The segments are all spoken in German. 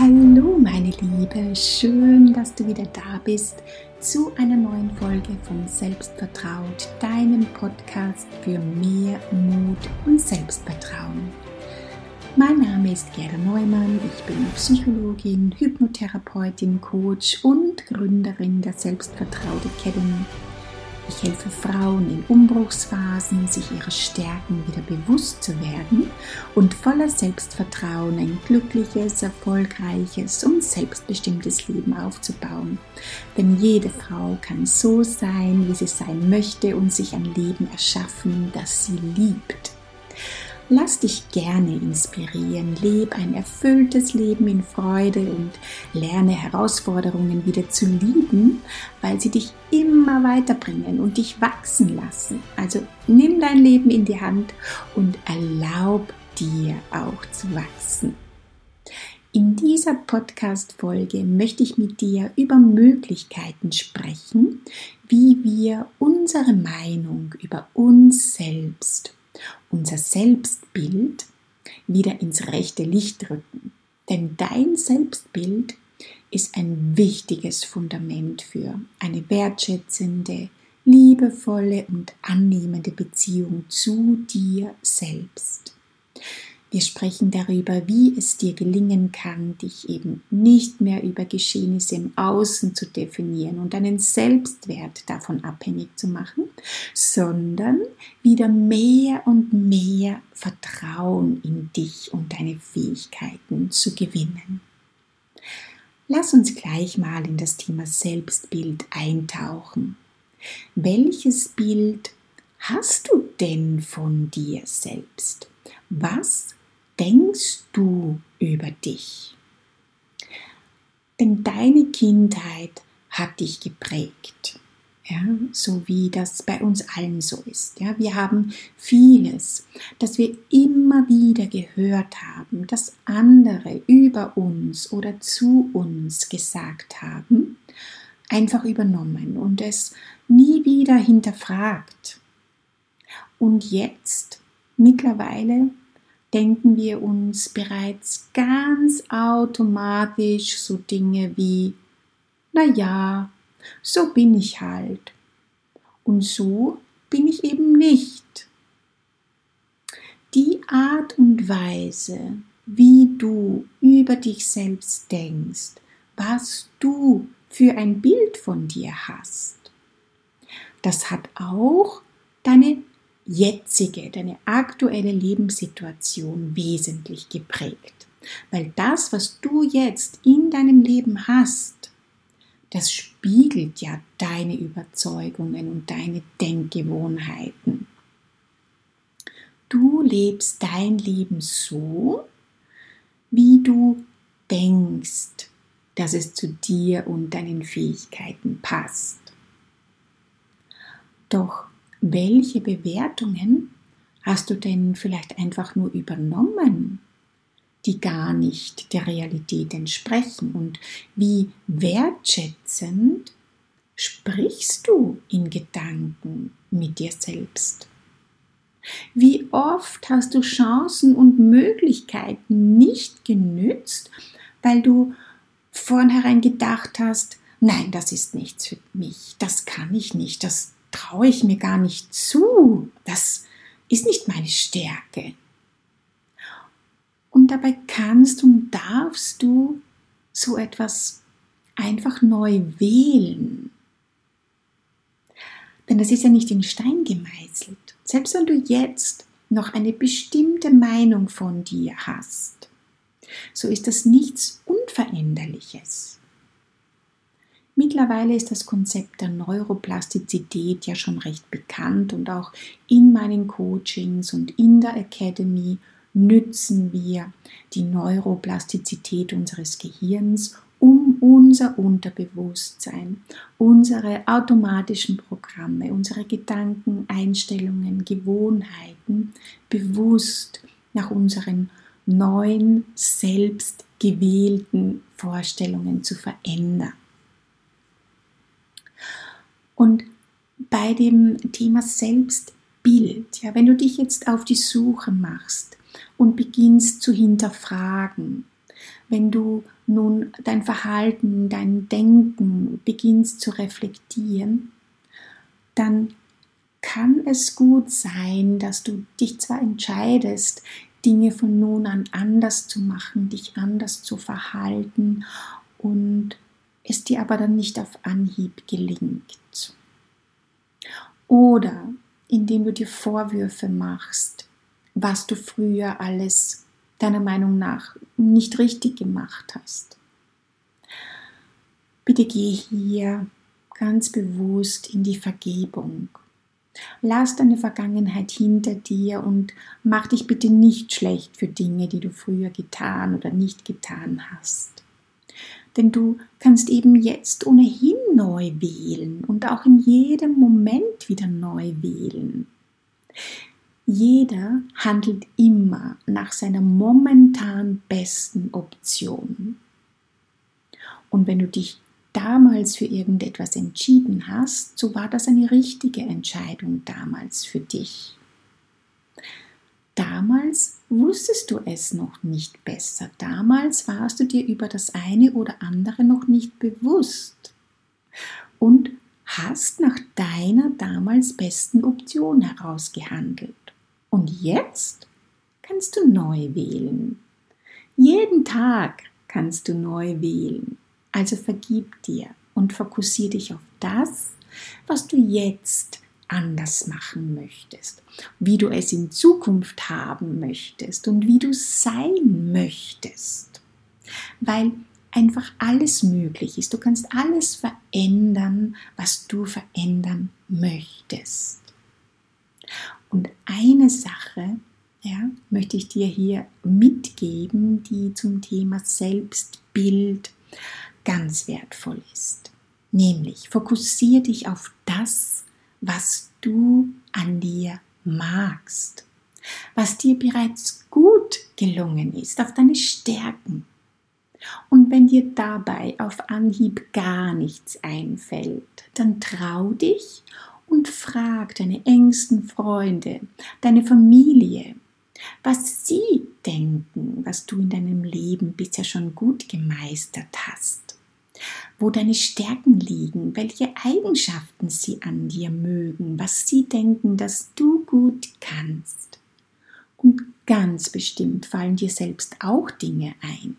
Hallo meine Liebe, schön, dass du wieder da bist zu einer neuen Folge von Selbstvertraut, deinem Podcast für mehr Mut und Selbstvertrauen. Mein Name ist Gerda Neumann, ich bin Psychologin, Hypnotherapeutin, Coach und Gründerin der Selbstvertraut Academy ich helfe Frauen in Umbruchsphasen, sich ihrer Stärken wieder bewusst zu werden und voller Selbstvertrauen ein glückliches, erfolgreiches und selbstbestimmtes Leben aufzubauen. Denn jede Frau kann so sein, wie sie sein möchte und sich ein Leben erschaffen, das sie liebt. Lass dich gerne inspirieren, leb ein erfülltes Leben in Freude und lerne Herausforderungen wieder zu lieben, weil sie dich immer weiterbringen und dich wachsen lassen. Also nimm dein Leben in die Hand und erlaub dir auch zu wachsen. In dieser Podcast-Folge möchte ich mit dir über Möglichkeiten sprechen, wie wir unsere Meinung über uns selbst unser Selbstbild wieder ins rechte Licht rücken. Denn dein Selbstbild ist ein wichtiges Fundament für eine wertschätzende, liebevolle und annehmende Beziehung zu dir selbst. Wir sprechen darüber, wie es dir gelingen kann, dich eben nicht mehr über Geschehnisse im Außen zu definieren und deinen Selbstwert davon abhängig zu machen, sondern wieder mehr und mehr Vertrauen in dich und deine Fähigkeiten zu gewinnen. Lass uns gleich mal in das Thema Selbstbild eintauchen. Welches Bild hast du denn von dir selbst? Was denkst du über dich? Denn deine Kindheit hat dich geprägt. Ja, so wie das bei uns allen so ist. Ja, wir haben vieles, das wir immer wieder gehört haben, das andere über uns oder zu uns gesagt haben, einfach übernommen und es nie wieder hinterfragt. Und jetzt, mittlerweile, denken wir uns bereits ganz automatisch so Dinge wie, na ja, so bin ich halt. Und so bin ich eben nicht. Die Art und Weise, wie du über dich selbst denkst, was du für ein Bild von dir hast, das hat auch deine jetzige, deine aktuelle Lebenssituation wesentlich geprägt. Weil das, was du jetzt in deinem Leben hast, das spiegelt ja deine Überzeugungen und deine Denkgewohnheiten. Du lebst dein Leben so, wie du denkst, dass es zu dir und deinen Fähigkeiten passt. Doch welche Bewertungen hast du denn vielleicht einfach nur übernommen, die gar nicht der Realität entsprechen? Und wie wertschätzend sprichst du in Gedanken mit dir selbst? Wie oft hast du Chancen und Möglichkeiten nicht genützt, weil du vornherein gedacht hast, nein, das ist nichts für mich, das kann ich nicht, das traue ich mir gar nicht zu. Das ist nicht meine Stärke. Und dabei kannst und darfst du so etwas einfach neu wählen. Denn das ist ja nicht in Stein gemeißelt. Selbst wenn du jetzt noch eine bestimmte Meinung von dir hast, so ist das nichts Unveränderliches. Mittlerweile ist das Konzept der Neuroplastizität ja schon recht bekannt und auch in meinen Coachings und in der Academy nützen wir die Neuroplastizität unseres Gehirns, um unser Unterbewusstsein, unsere automatischen Programme, unsere Gedanken, Einstellungen, Gewohnheiten bewusst nach unseren neuen, selbst gewählten Vorstellungen zu verändern. Und bei dem Thema Selbstbild, ja, wenn du dich jetzt auf die Suche machst und beginnst zu hinterfragen, wenn du nun dein Verhalten, dein Denken beginnst zu reflektieren, dann kann es gut sein, dass du dich zwar entscheidest, Dinge von nun an anders zu machen, dich anders zu verhalten und es dir aber dann nicht auf Anhieb gelingt. Oder indem du dir Vorwürfe machst, was du früher alles deiner Meinung nach nicht richtig gemacht hast. Bitte geh hier ganz bewusst in die Vergebung. Lass deine Vergangenheit hinter dir und mach dich bitte nicht schlecht für Dinge, die du früher getan oder nicht getan hast. Denn du kannst eben jetzt ohnehin neu wählen und auch in jedem Moment wieder neu wählen. Jeder handelt immer nach seiner momentan besten Option. Und wenn du dich damals für irgendetwas entschieden hast, so war das eine richtige Entscheidung damals für dich. Damals wusstest du es noch nicht besser. Damals warst du dir über das eine oder andere noch nicht bewusst und hast nach deiner damals besten Option herausgehandelt. Und jetzt kannst du neu wählen. Jeden Tag kannst du neu wählen. Also vergib dir und fokussiere dich auf das, was du jetzt anders machen möchtest, wie du es in Zukunft haben möchtest und wie du sein möchtest. Weil einfach alles möglich ist. Du kannst alles verändern, was du verändern möchtest. Und eine Sache ja, möchte ich dir hier mitgeben, die zum Thema Selbstbild ganz wertvoll ist. Nämlich fokussiere dich auf das, was du an dir magst, was dir bereits gut gelungen ist, auf deine Stärken. Und wenn dir dabei auf Anhieb gar nichts einfällt, dann trau dich und frag deine engsten Freunde, deine Familie, was sie denken, was du in deinem Leben bisher schon gut gemeistert hast wo deine Stärken liegen, welche Eigenschaften sie an dir mögen, was sie denken, dass du gut kannst. Und ganz bestimmt fallen dir selbst auch Dinge ein.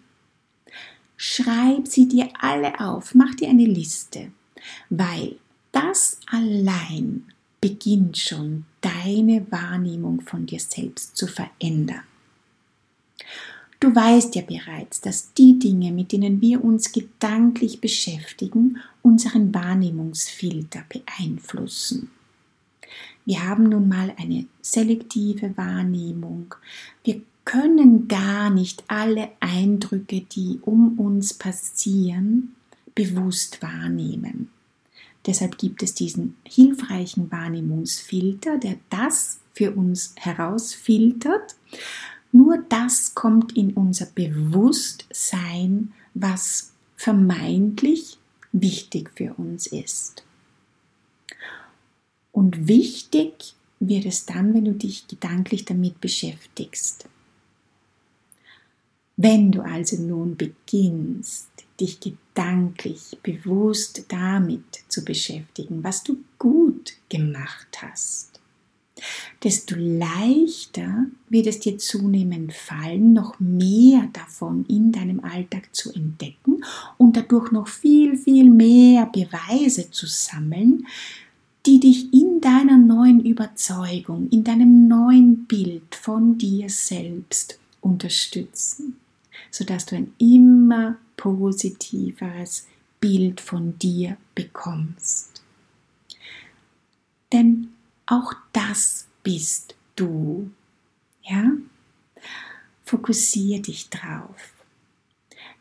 Schreib sie dir alle auf, mach dir eine Liste, weil das allein beginnt schon deine Wahrnehmung von dir selbst zu verändern. Du weißt ja bereits, dass die Dinge, mit denen wir uns gedanklich beschäftigen, unseren Wahrnehmungsfilter beeinflussen. Wir haben nun mal eine selektive Wahrnehmung. Wir können gar nicht alle Eindrücke, die um uns passieren, bewusst wahrnehmen. Deshalb gibt es diesen hilfreichen Wahrnehmungsfilter, der das für uns herausfiltert nur das kommt in unser Bewusstsein, was vermeintlich wichtig für uns ist. Und wichtig wird es dann, wenn du dich gedanklich damit beschäftigst. Wenn du also nun beginnst, dich gedanklich bewusst damit zu beschäftigen, was du gut gemacht hast, desto leichter wird es dir zunehmend fallen, noch mehr davon in deinem Alltag zu entdecken und dadurch noch viel, viel mehr Beweise zu sammeln, die dich in deiner neuen Überzeugung, in deinem neuen Bild von dir selbst unterstützen, sodass du ein immer positiveres Bild von dir bekommst. Denn auch das bist du. Ja? Fokussiere dich drauf.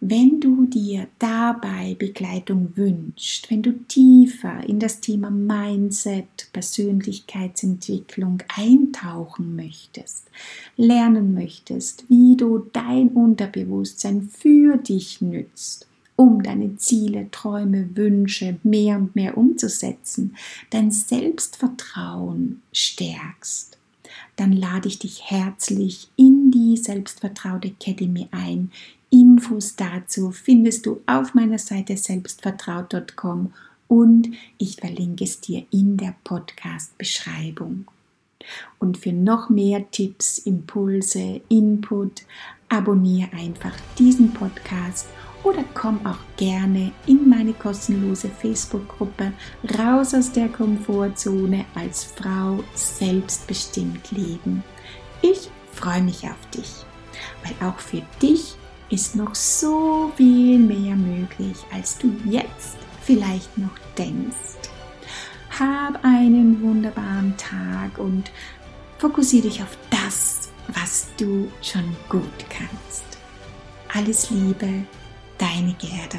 Wenn du dir dabei Begleitung wünschst, wenn du tiefer in das Thema Mindset, Persönlichkeitsentwicklung eintauchen möchtest, lernen möchtest, wie du dein Unterbewusstsein für dich nützt, um deine Ziele, Träume, Wünsche mehr und mehr umzusetzen, dein Selbstvertrauen stärkst, dann lade ich dich herzlich in die Selbstvertraute Academy ein, in Infos dazu findest du auf meiner Seite selbstvertraut.com und ich verlinke es dir in der Podcast-Beschreibung. Und für noch mehr Tipps, Impulse, Input, abonniere einfach diesen Podcast oder komm auch gerne in meine kostenlose Facebook-Gruppe Raus aus der Komfortzone als Frau selbstbestimmt leben. Ich freue mich auf dich, weil auch für dich ist noch so viel mehr möglich, als du jetzt vielleicht noch denkst. Hab einen wunderbaren Tag und fokussiere dich auf das, was du schon gut kannst. Alles Liebe, deine Gerda.